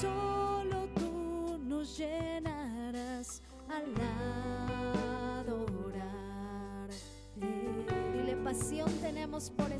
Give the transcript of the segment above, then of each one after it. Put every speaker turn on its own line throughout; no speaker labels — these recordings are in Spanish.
solo tú nos llenarás al adorar. Dile, pasión tenemos por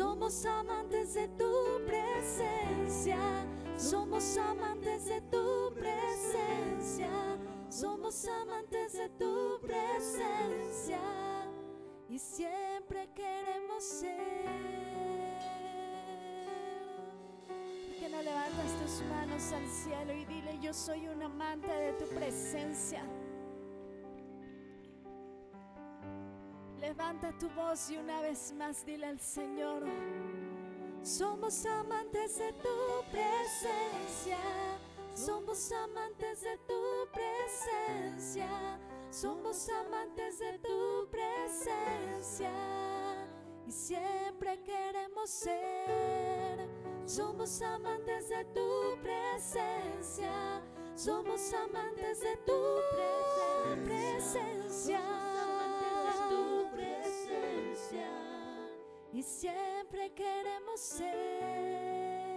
Somos amantes de tu presencia, somos amantes de tu presencia, somos amantes de tu presencia y siempre queremos ser. ¿Por qué no levantas tus manos al cielo y dile, yo soy un amante de tu presencia? Levanta tu voz y una vez más dile al Señor, somos amantes de tu presencia, somos amantes de tu presencia, somos amantes de tu presencia y siempre queremos ser. Somos amantes de tu presencia, somos amantes de tu presencia. Y siempre queremos ser.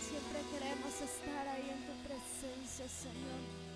Siempre queremos estar ahí en tu presencia, Señor.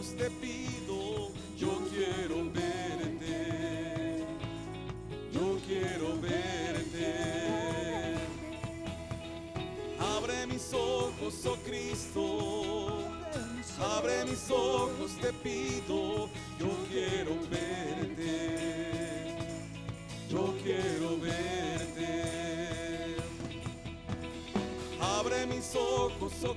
te pido, yo quiero verte, yo quiero verte. Abre mis ojos, oh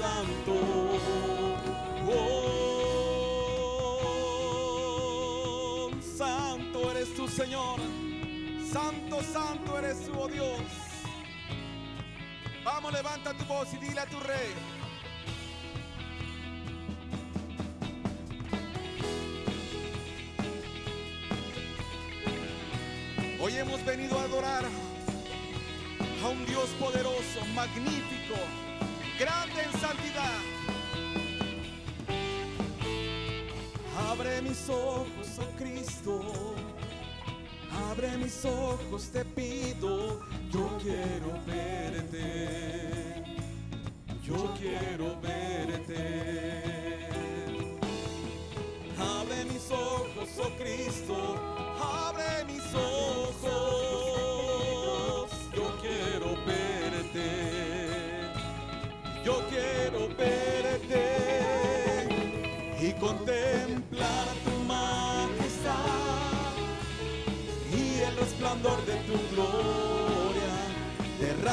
Santo. Oh, santo eres tu Señor. Santo, santo eres tu oh Dios. Vamos, levanta tu voz y dile a tu rey. Hoy hemos venido a adorar a un Dios poderoso, magnífico, ojos, oh Cristo. Abre mis ojos, te pido. Yo quiero verte.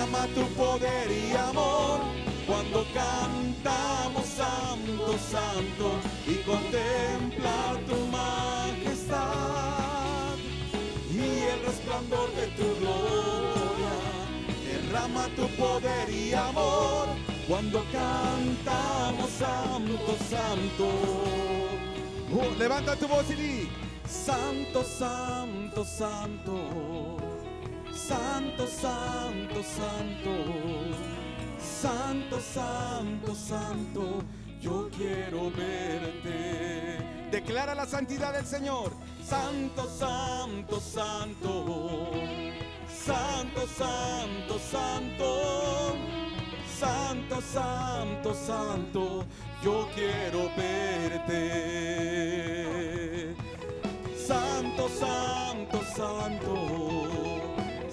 Derrama tu poder y amor cuando cantamos Santo, Santo y contemplar tu majestad y el resplandor de tu gloria. Derrama tu poder y amor cuando cantamos Santo, Santo. Oh, levanta tu voz y di, Santo, Santo, Santo. Santo, Santo, Santo. Santo, Santo, Santo. Yo quiero verte. Declara la santidad del Señor. Santo, Santo, Santo. Santo, Santo, Santo. Santo, Santo, Santo, yo quiero verte. Santo, Santo, Santo,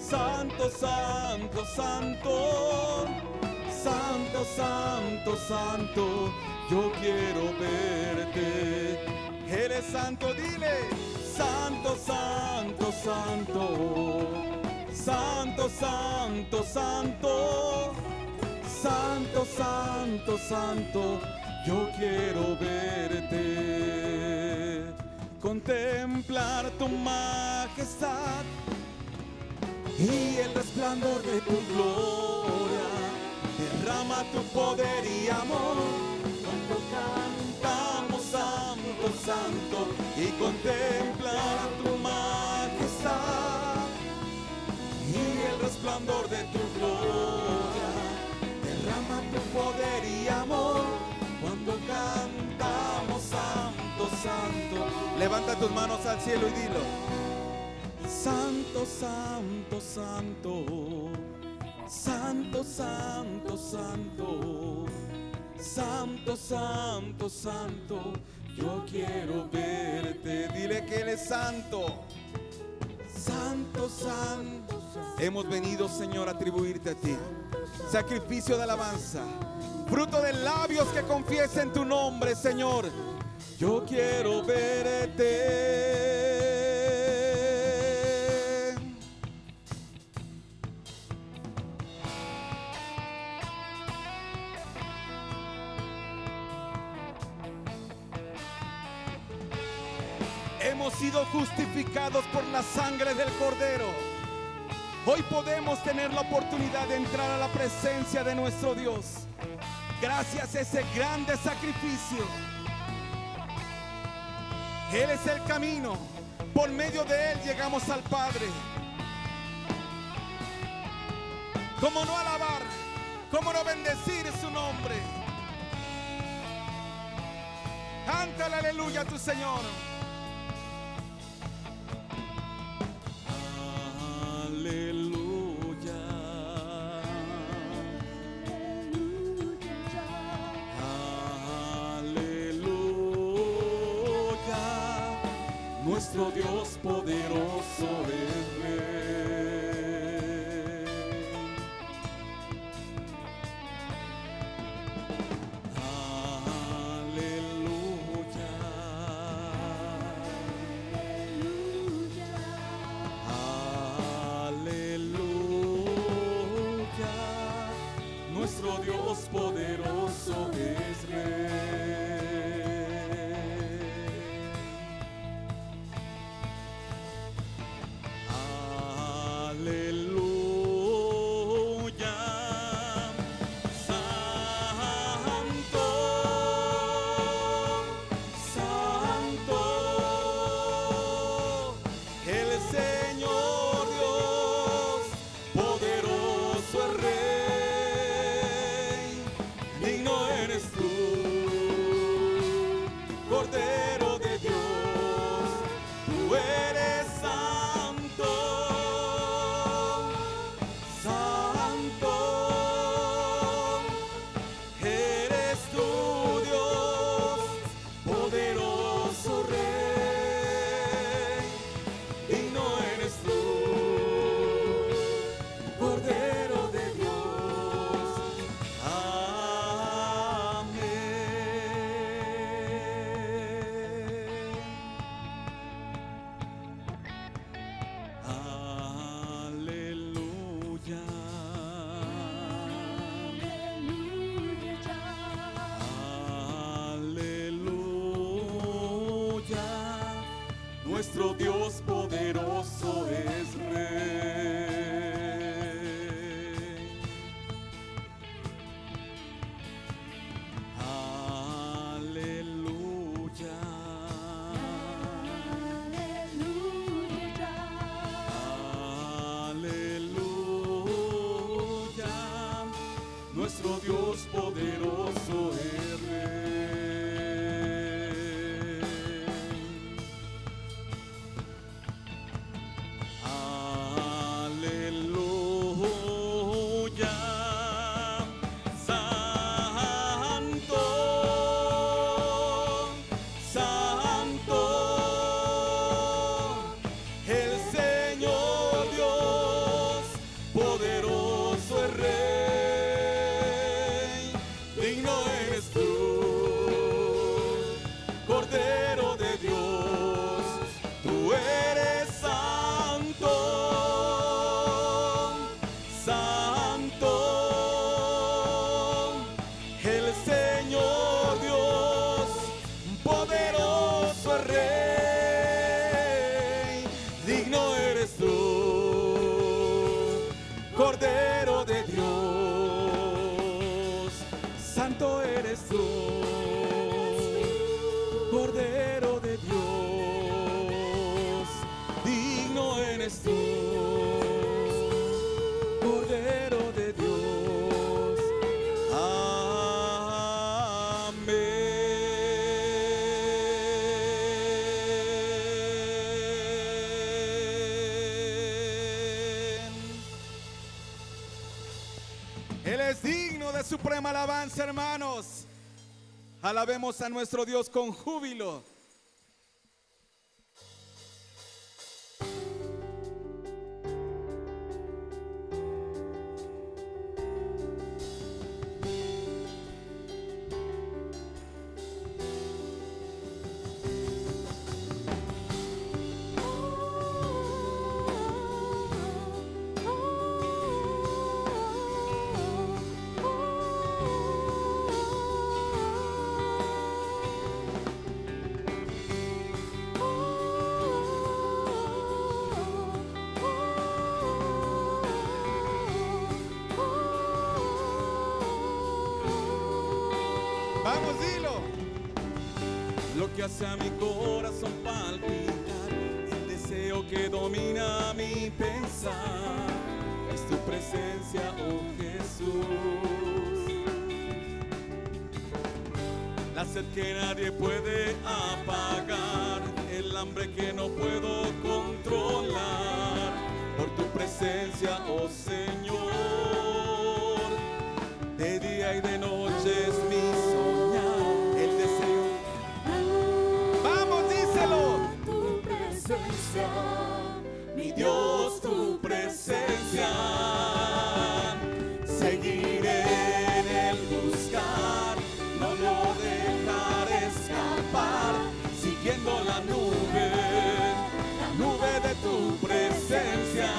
Santo, Santo, Santo, Santo, Santo, Santo, yo quiero verte. Eres santo, dile, Santo, Santo, Santo, Santo, Santo, Santo. Santo, santo, santo, yo quiero verte. Contemplar tu majestad y el resplandor de tu gloria. Derrama tu poder y amor cuando cantamos santo, santo y contemplar tu majestad y el resplandor de tu gloria. Derrama tu poder y amor cuando cantamos Santo, Santo. Levanta tus manos al cielo y dilo. Santo, Santo, Santo. Santo, Santo, Santo. Santo, Santo, Santo. Yo quiero verte. Dile que Él es santo. Santo, Santo. Hemos venido, Señor, a atribuirte a ti sacrificio de alabanza, fruto de labios que confiesen tu nombre, Señor. Yo quiero verte. Sido justificados por la sangre del Cordero. Hoy podemos tener la oportunidad de entrar a la presencia de nuestro Dios. Gracias a ese grande sacrificio. Él es el camino. Por medio de Él llegamos al Padre. ¿Cómo no alabar? ¿Cómo no bendecir su nombre?
Cántale aleluya a tu Señor.
Nuestro Dios poderoso es Nuestro Dios poderoso es
alabanza, hermanos. Alabemos a nuestro Dios con júbilo.
Hace a mi corazón palpitar, el deseo que domina mi pensar, es tu presencia, oh Jesús. Las sed que nadie puede apagar, el hambre que no puedo controlar, por tu presencia, oh
tu presencia.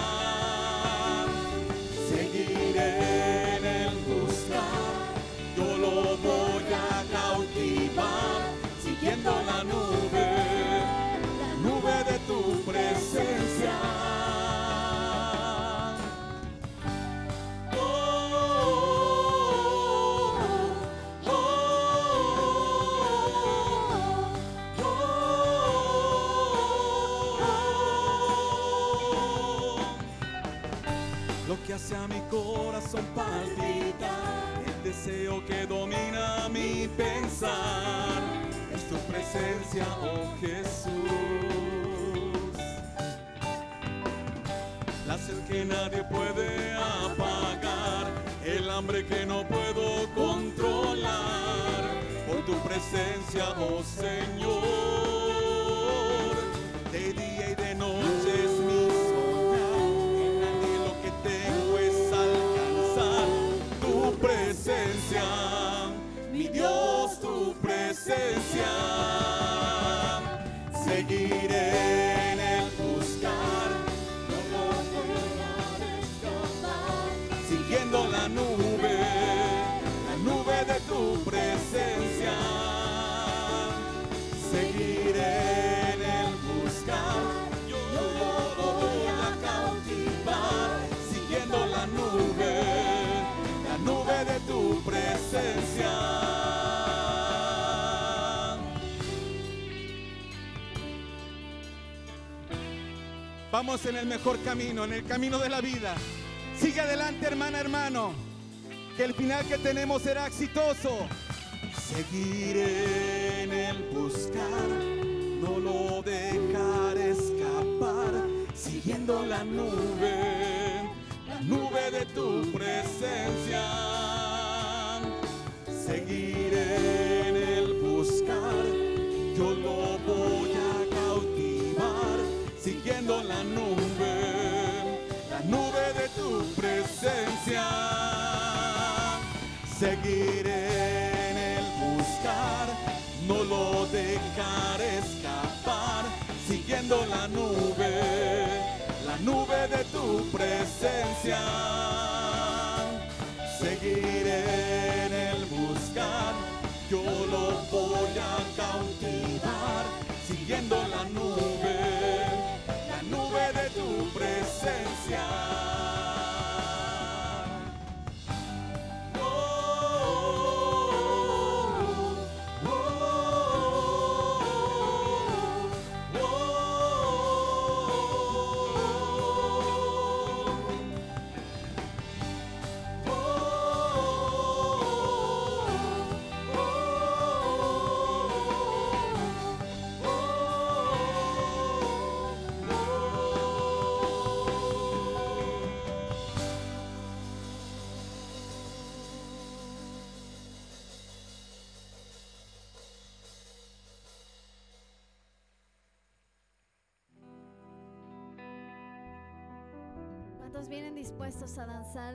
Seguiré en el buscar, yo lo voy a cautivar, siguiendo la nube, la nube de tu presencia. Lo que hace a mi corazón palpitar, el deseo que domina mi pensar, es tu presencia, oh Jesús. La sed que nadie puede apagar, el hambre que no puedo controlar, por tu presencia, oh Señor. Presencia.
Vamos en el mejor camino, en el camino de la vida. Sigue adelante, hermana, hermano. Que el final que tenemos será exitoso.
Seguiré en el buscar, no lo dejaré escapar, siguiendo la nube, la nube de tu presencia. Seguiré en el buscar, yo lo voy a la nube, la nube de tu presencia. Seguiré en el buscar, no lo dejaré escapar, siguiendo la nube, la nube de tu presencia. Seguiré en el buscar, yo lo voy a cautivar, siguiendo la nube, presencia.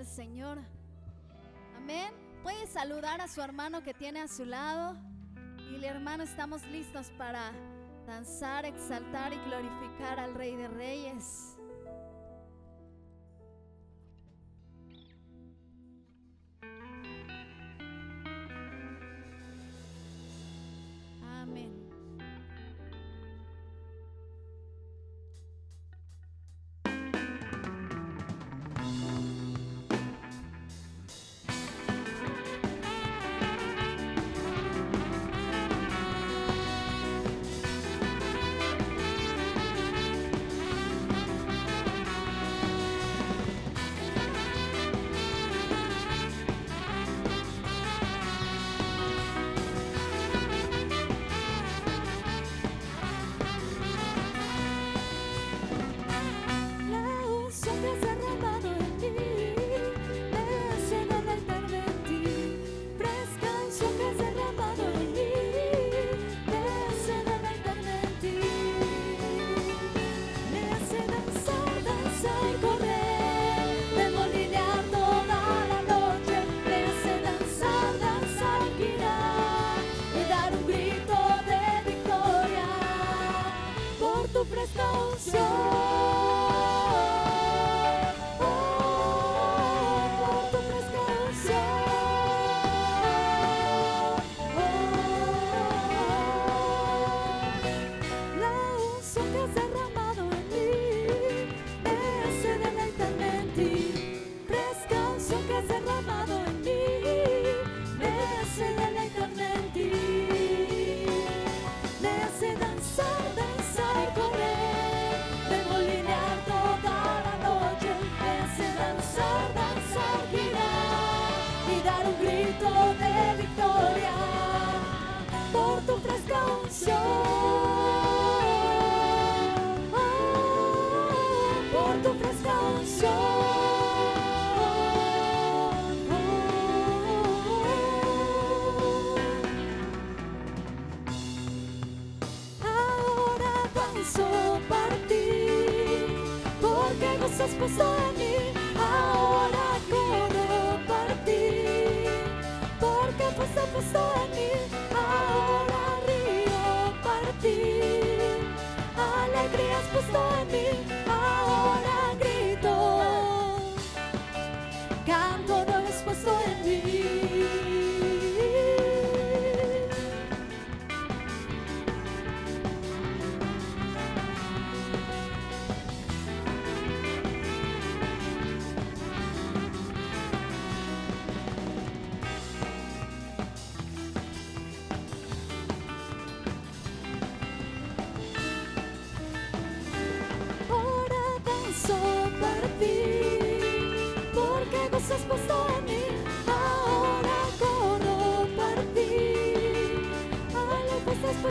Señor? Amén. Puede saludar a su hermano que tiene a su lado. Y el hermano, estamos listos para danzar, exaltar y glorificar al Rey de Reyes. Amén.
Para ti, porque vos has puesto en mí. Ahora corro para ti, porque vos has puesto en mí. Ahora río para ti, alegría has puesto en mí.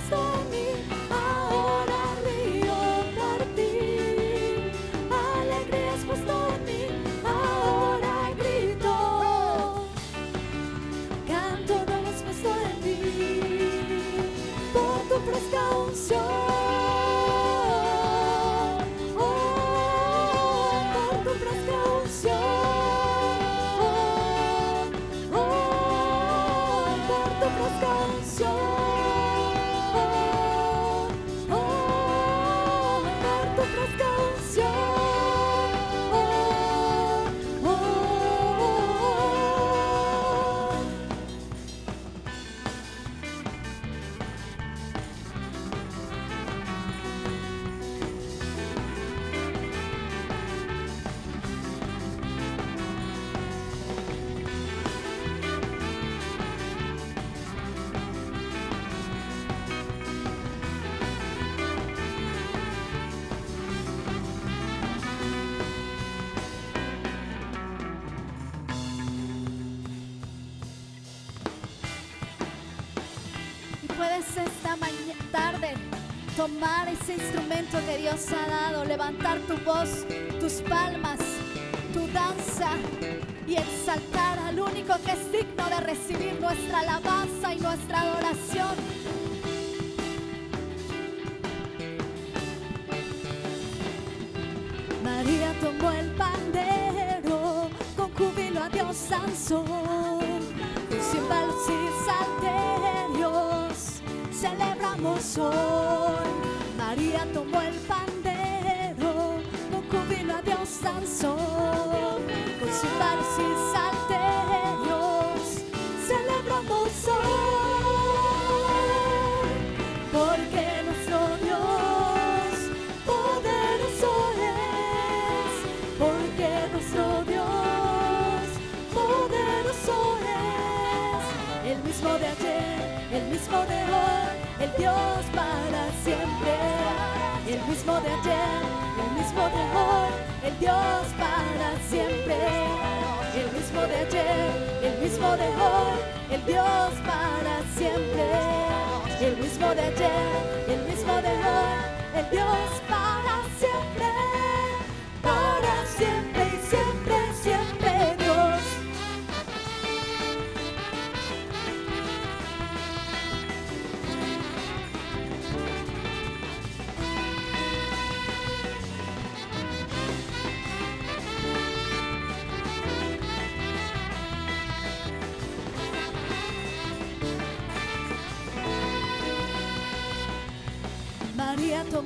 Alegría
tomar ese instrumento que Dios ha dado, levantar tu voz, tus palmas, tu danza y exaltar al único que es digno de recibir nuestra alabanza y nuestra adoración.
María tomó el pandero, con júbilo a Dios danzó, con címbalos y salterios, celebramos hoy. El mismo de ayer, el mismo de hoy, el Dios para siempre, el mismo de ayer, el mismo de hoy, el Dios para siempre, el mismo de ayer, el mismo de hoy, el Dios para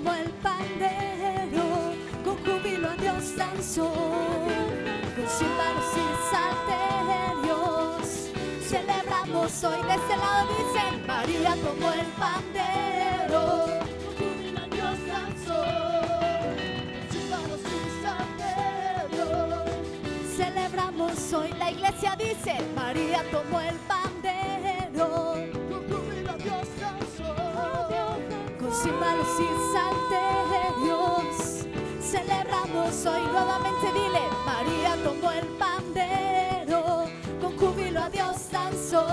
Tomó el pandero, con júbilo a Dios danzó, con címbalos y salterios, celebramos hoy. De este lado dicen, María tomó el pandero, con júbilo a Dios danzó, con y celebramos hoy. La iglesia dice, María tomó el pandero, címbalos y salterios. Celebramos hoy nuevamente, dile, María tomó el pandero, con júbilo a Dios danzó,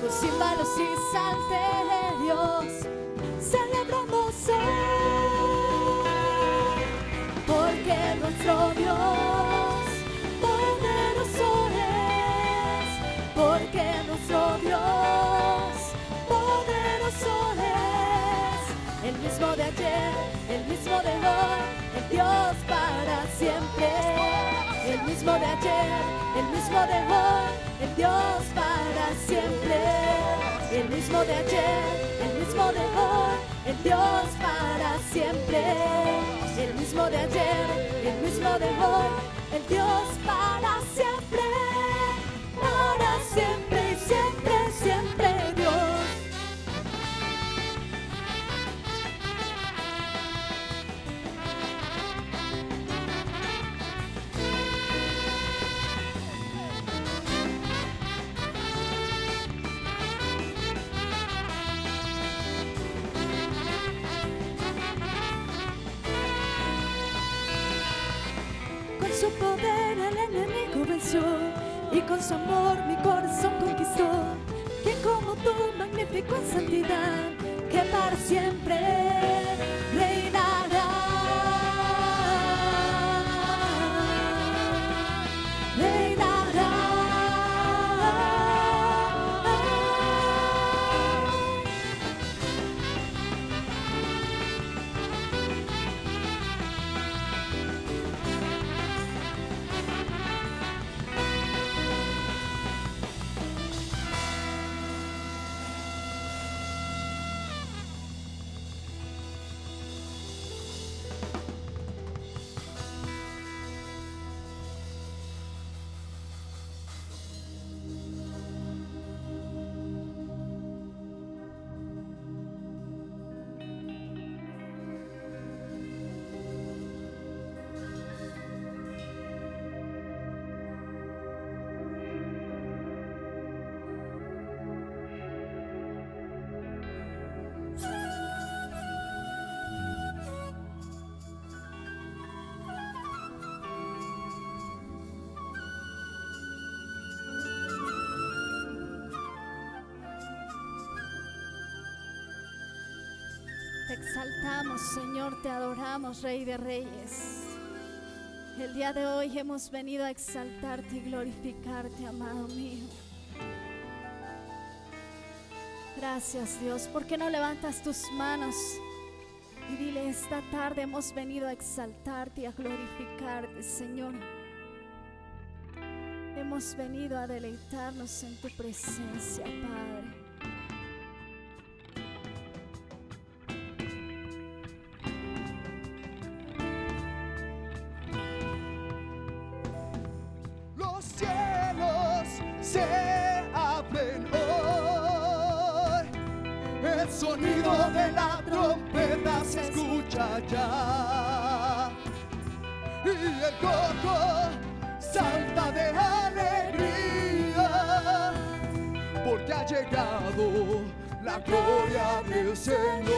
con címbalos y salterios. Celebramos hoy, porque nuestro Dios El mismo de ayer, el mismo de hoy, el Dios para siempre. El mismo de ayer, el mismo de hoy, el Dios para siempre. El mismo de ayer, el mismo de hoy, el Dios para siempre. El mismo de ayer, el mismo de hoy, el Dios para siempre, para siempre. Su poder el enemigo venció y con su amor mi corazón conquistó. Quien como tú magnífico en santidad, que para siempre
Señor, te adoramos, Rey de Reyes. El día de hoy hemos venido a exaltarte y glorificarte, amado mío. Gracias, Dios. ¿Por qué no levantas tus manos y dile, esta tarde hemos venido a exaltarte y a glorificarte, Señor? Hemos venido a deleitarnos en tu presencia, Padre.
La gloria del Señor.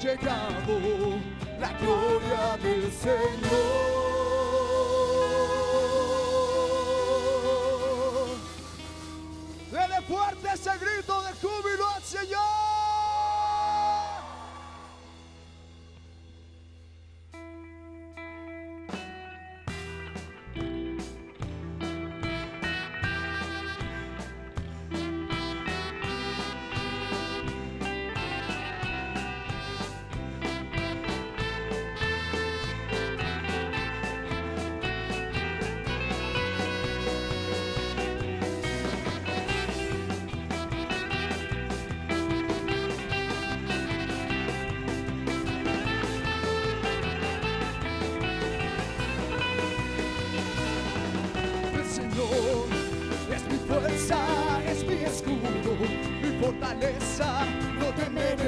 Llegado la gloria del Señor. Fortaleza, no temeré,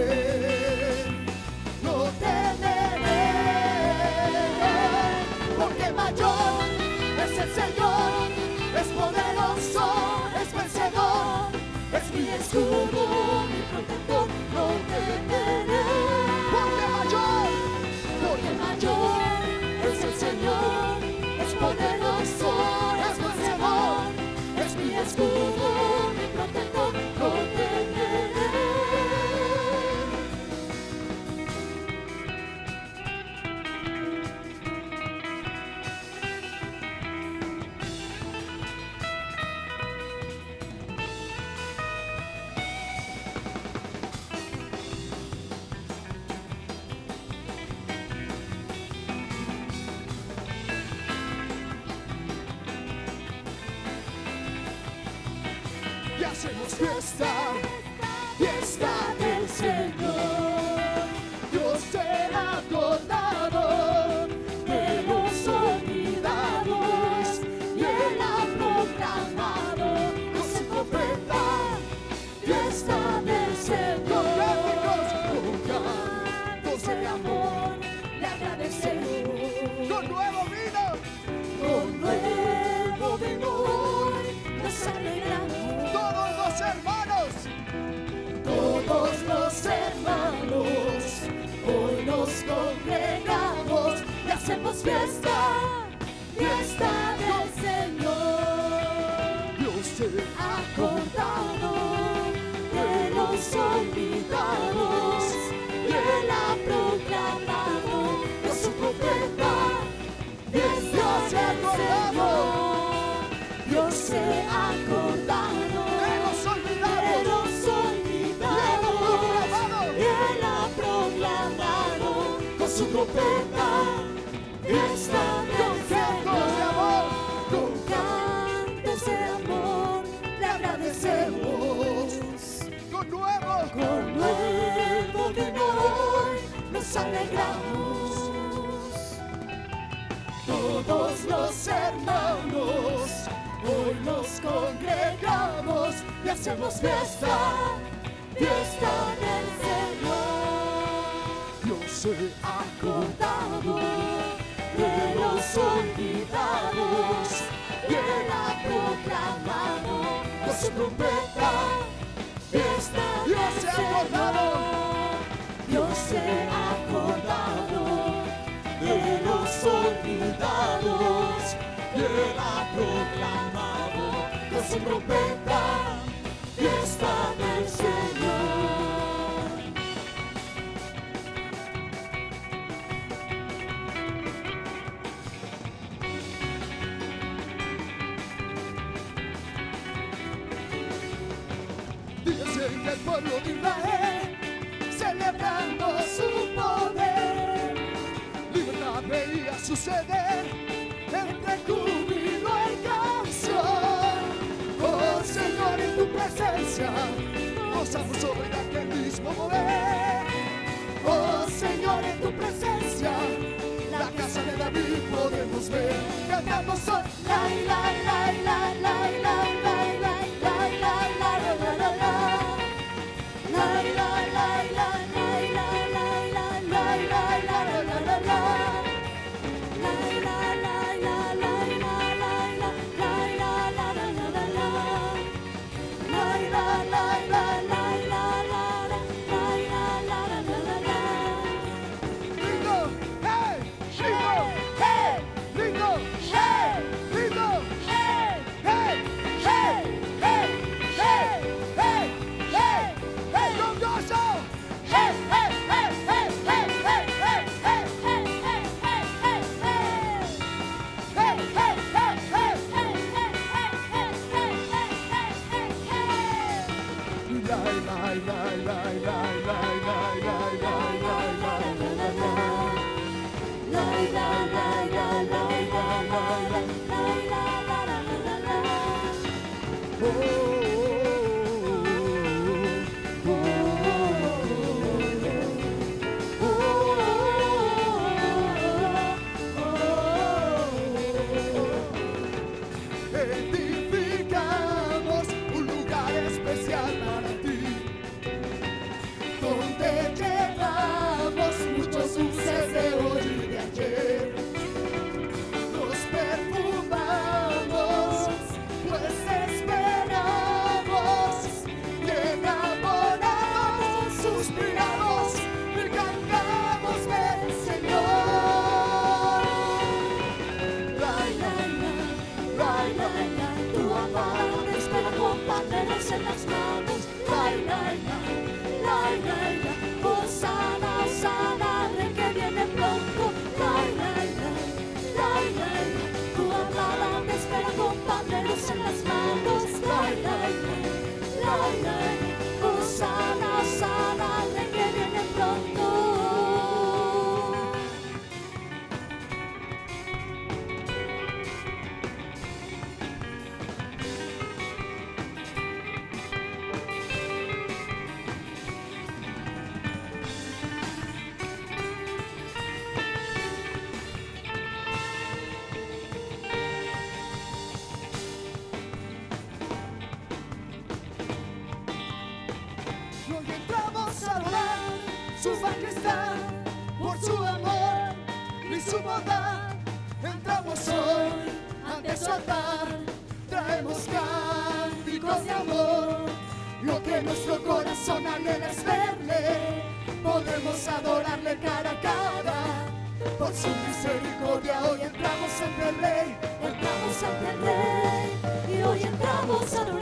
el pueblo de Israel, celebrando su poder. Libertad veía suceder entre júbilo y canción. Oh Señor, en tu presencia gozamos sobre aquel mismo mover. Oh Señor, en tu presencia la casa de David podemos ver. Cantamos hoy, la, la, la, la, la, la. I'm trouble suddenly.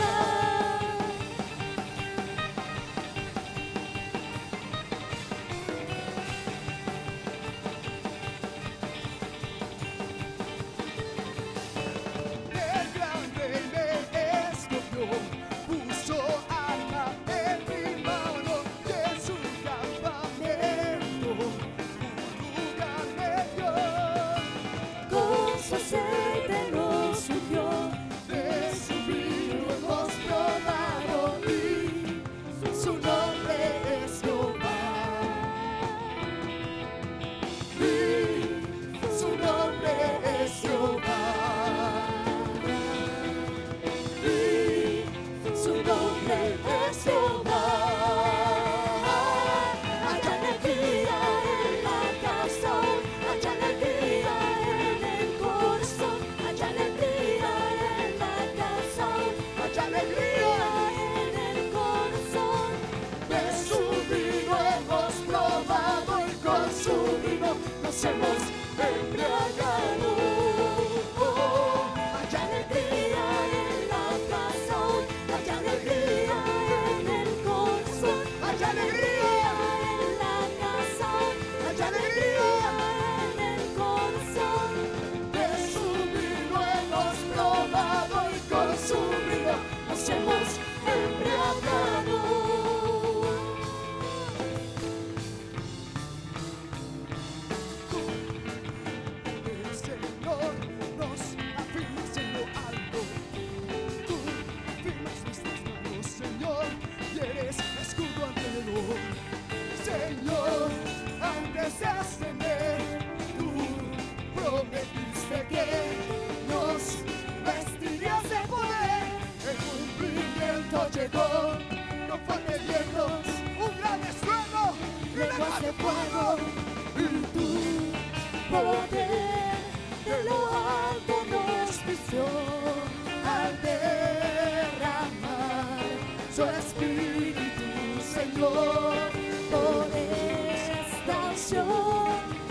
por
estas nación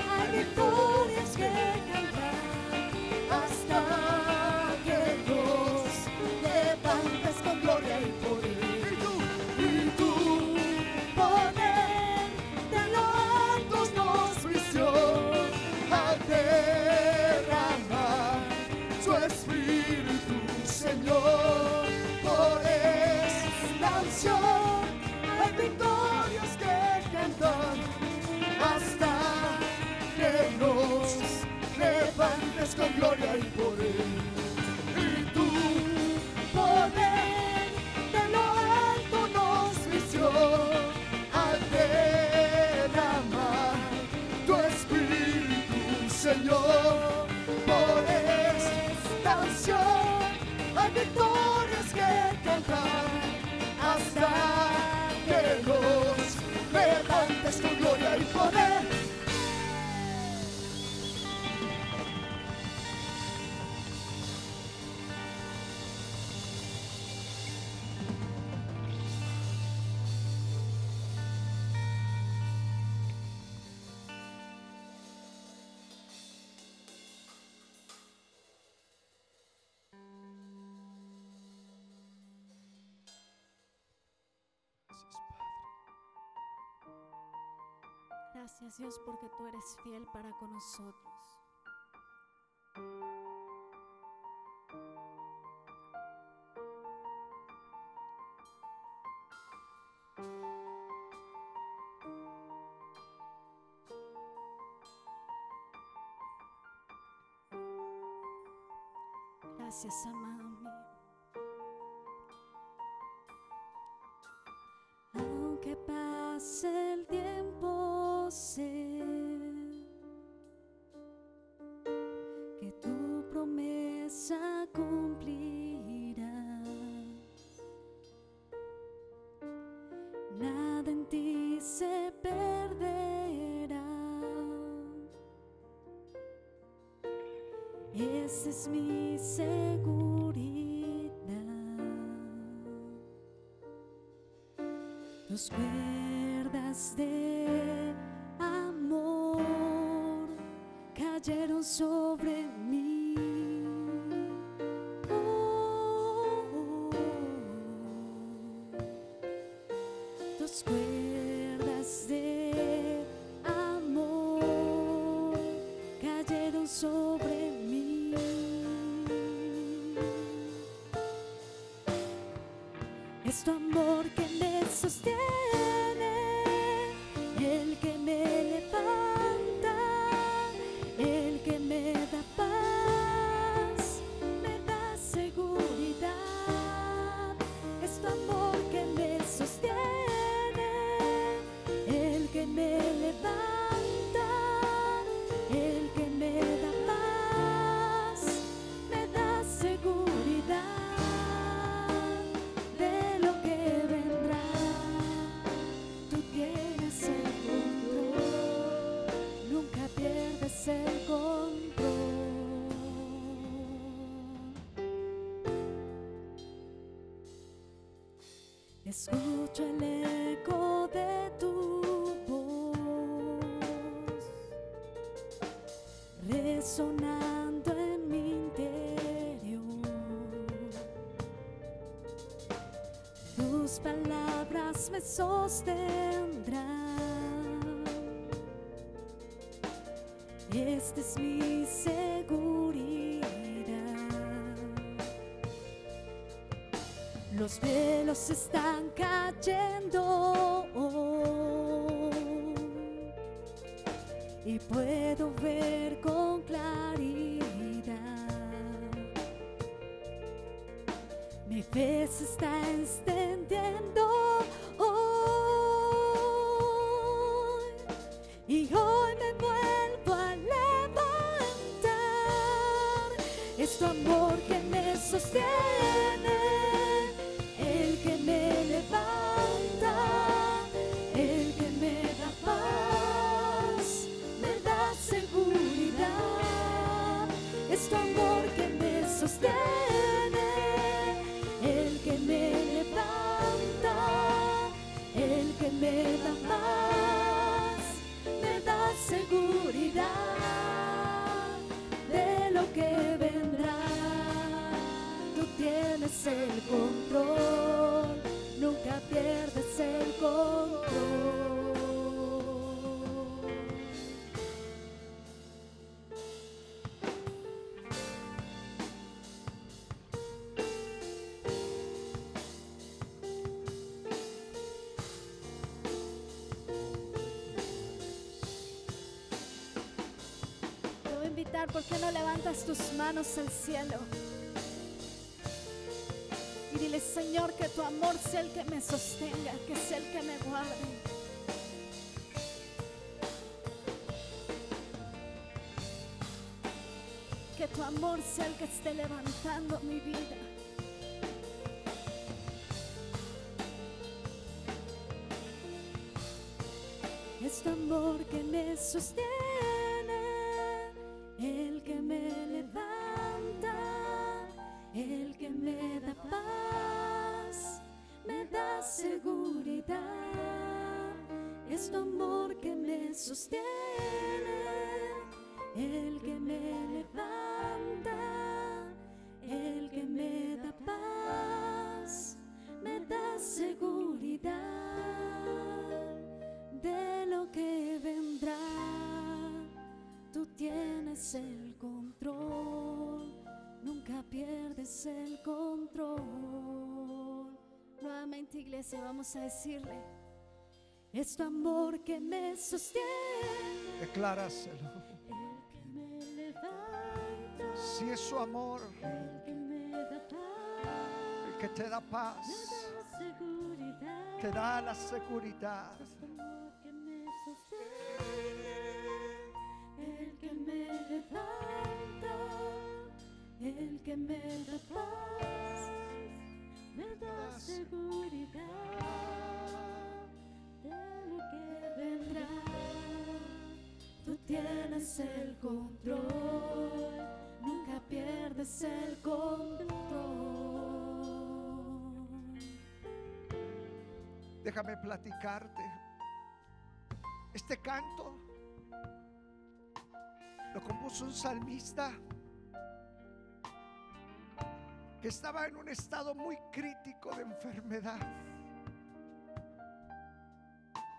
hay victorias que
victorias que cantan hasta que nos levantes con gloria y poder. Y tu poder de lo alto nos vistió a derramar tu espíritu, Señor, por esta canción hay victorias que cantar hasta lejos, levantes tu gloria y poder.
Gracias Dios porque tú eres fiel para con nosotros. Gracias. Tu amor que me sostiene, resonando en mi interior. Tus palabras me sostendrán. Esta es mi seguridad. Los velos están cayendo que me da paz, me da seguridad de lo que vendrá. Tú tienes el control, nunca pierdes el control.
Levantas tus manos al cielo? Y dile, Señor, que tu amor sea el que me sostenga, que sea el que me guarde. Que tu amor sea el que esté levantando mi vida.
Es tu amor que me sostiene, pierdes el control.
Nuevamente, iglesia, vamos a decirle.
Es tu amor que me sostiene,
Decláraselo.
el que me levanta,
Si es su amor
el que me da paz,
el que te da paz,
me da seguridad.
te da la seguridad.
Es tu amor que me sostiene, el que me levanta, el que me da paz, me da seguridad de lo que vendrá. Tú tienes el control, nunca pierdes el control.
Déjame platicarte. Este canto lo compuso un salmista que estaba en un estado muy crítico de enfermedad.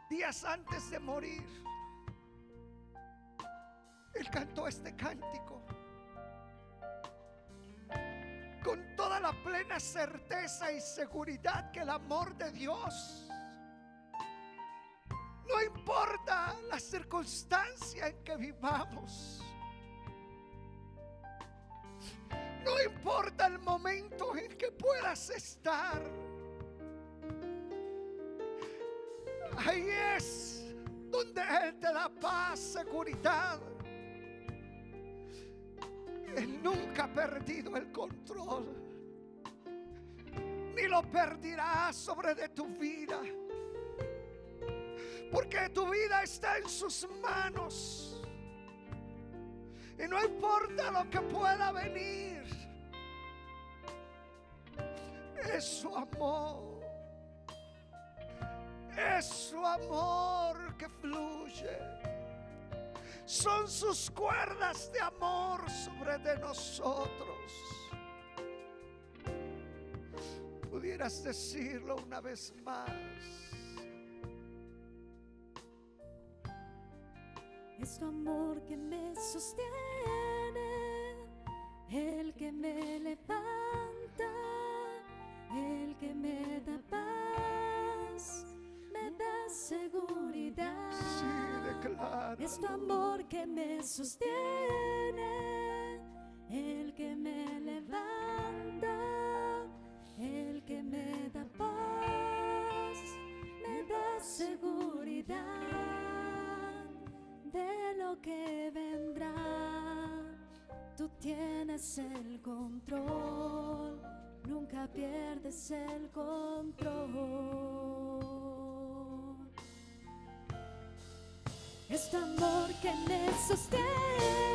Días antes de morir, él cantó este cántico con toda la plena certeza y seguridad que el amor de Dios no importa la circunstancia en que vivamos. No importa el momento en que puedas estar. Ahí es donde Él te da paz, seguridad. Él nunca ha perdido el control. Ni lo perderá sobre de tu vida. Porque tu vida está en sus manos. Y no importa lo que pueda venir. Es su amor. Es su amor que fluye. Son sus cuerdas de amor sobre de nosotros. Pudieras decirlo una vez más.
Es tu amor que me sostiene, el que me levanta, el que me da paz, me da seguridad.
Sí.
Es tu amor que me sostiene, Tú tienes el control, nunca pierdes el control. Es tu amor que me sostiene,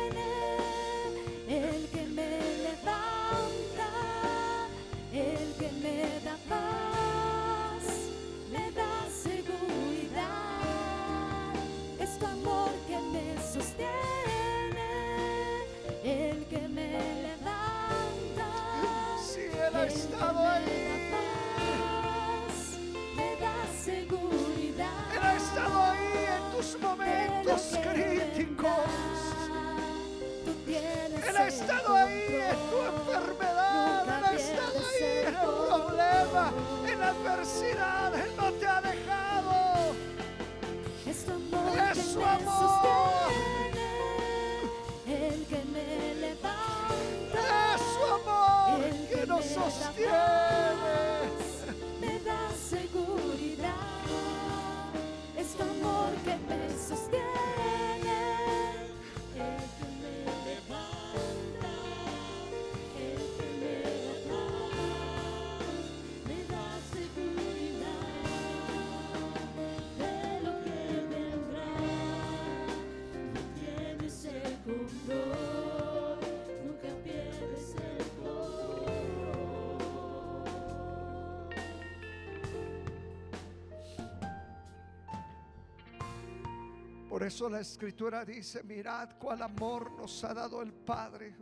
eso la escritura dice, mirad cuál amor nos ha dado el Padre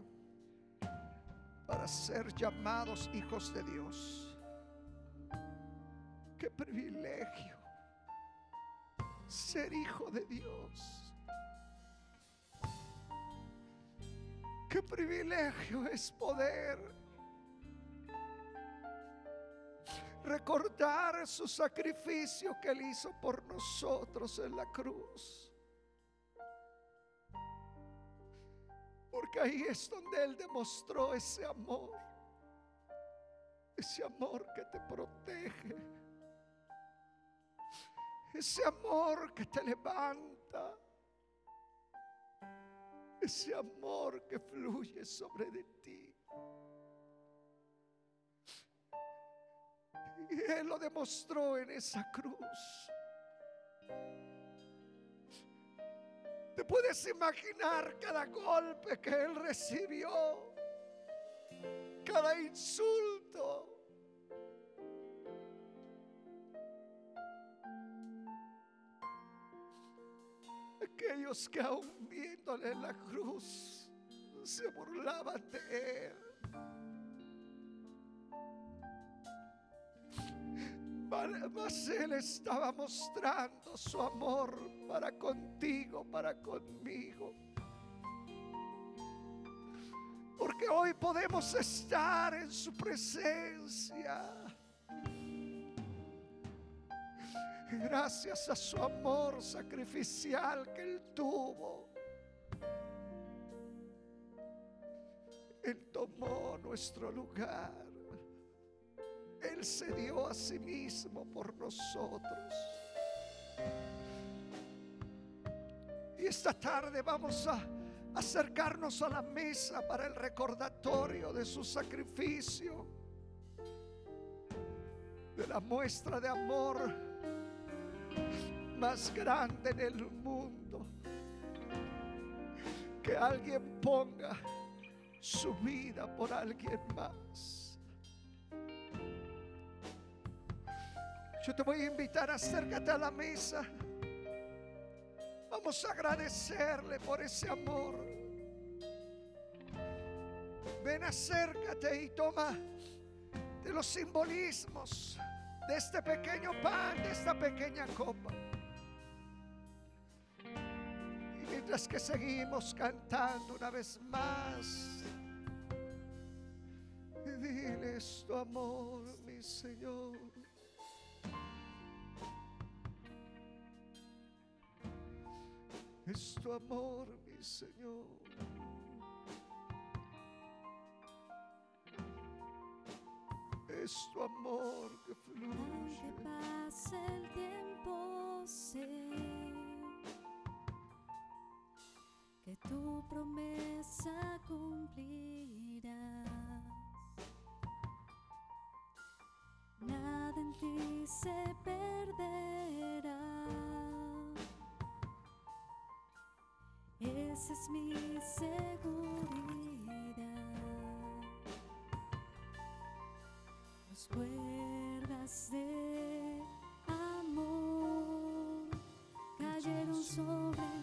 para ser llamados hijos de Dios. Qué privilegio ser hijo de Dios. Qué privilegio es poder recordar su sacrificio que él hizo por nosotros en la cruz. Porque ahí es donde Él demostró ese amor. Ese amor que te protege. Ese amor que te levanta. Ese amor que fluye sobre de ti. Y Él lo demostró en esa cruz. Puedes imaginar cada golpe que Él recibió. cada insulto. Aquellos que aún viéndole en la cruz se burlaban de él. Mas Él estaba mostrando su amor para contigo, para conmigo. Porque hoy podemos estar en su presencia. Gracias a su amor sacrificial que Él tuvo. Él tomó nuestro lugar. Se dio a sí mismo por nosotros. Y esta tarde vamos a acercarnos a la mesa para el recordatorio de su sacrificio, de la muestra de amor más grande en el mundo. Que alguien ponga su vida por alguien más. Yo te voy a invitar, acércate a la mesa. Vamos a agradecerle por ese amor. Ven, acércate y toma de los simbolismos de este pequeño pan, de esta pequeña copa. Y mientras que seguimos cantando una vez más, diles tu amor, mi Señor. Es tu amor, mi Señor. Es tu amor que fluye.
Aunque pase el tiempo, sé que tu promesa cumplirás. Nada en ti se perderá. Esa es mi seguridad. Las cuerdas de amor cayeron sobre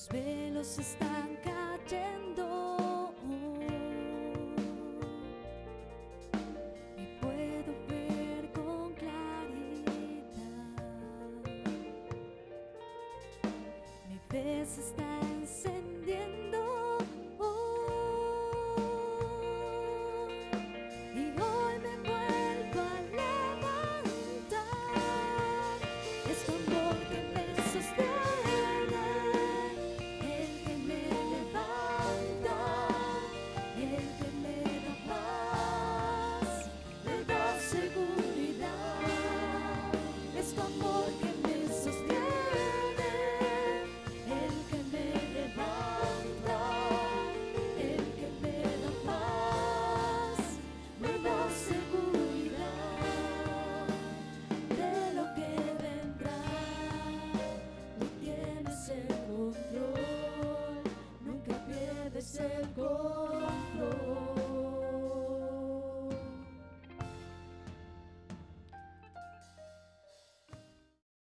Los velos están cayendo.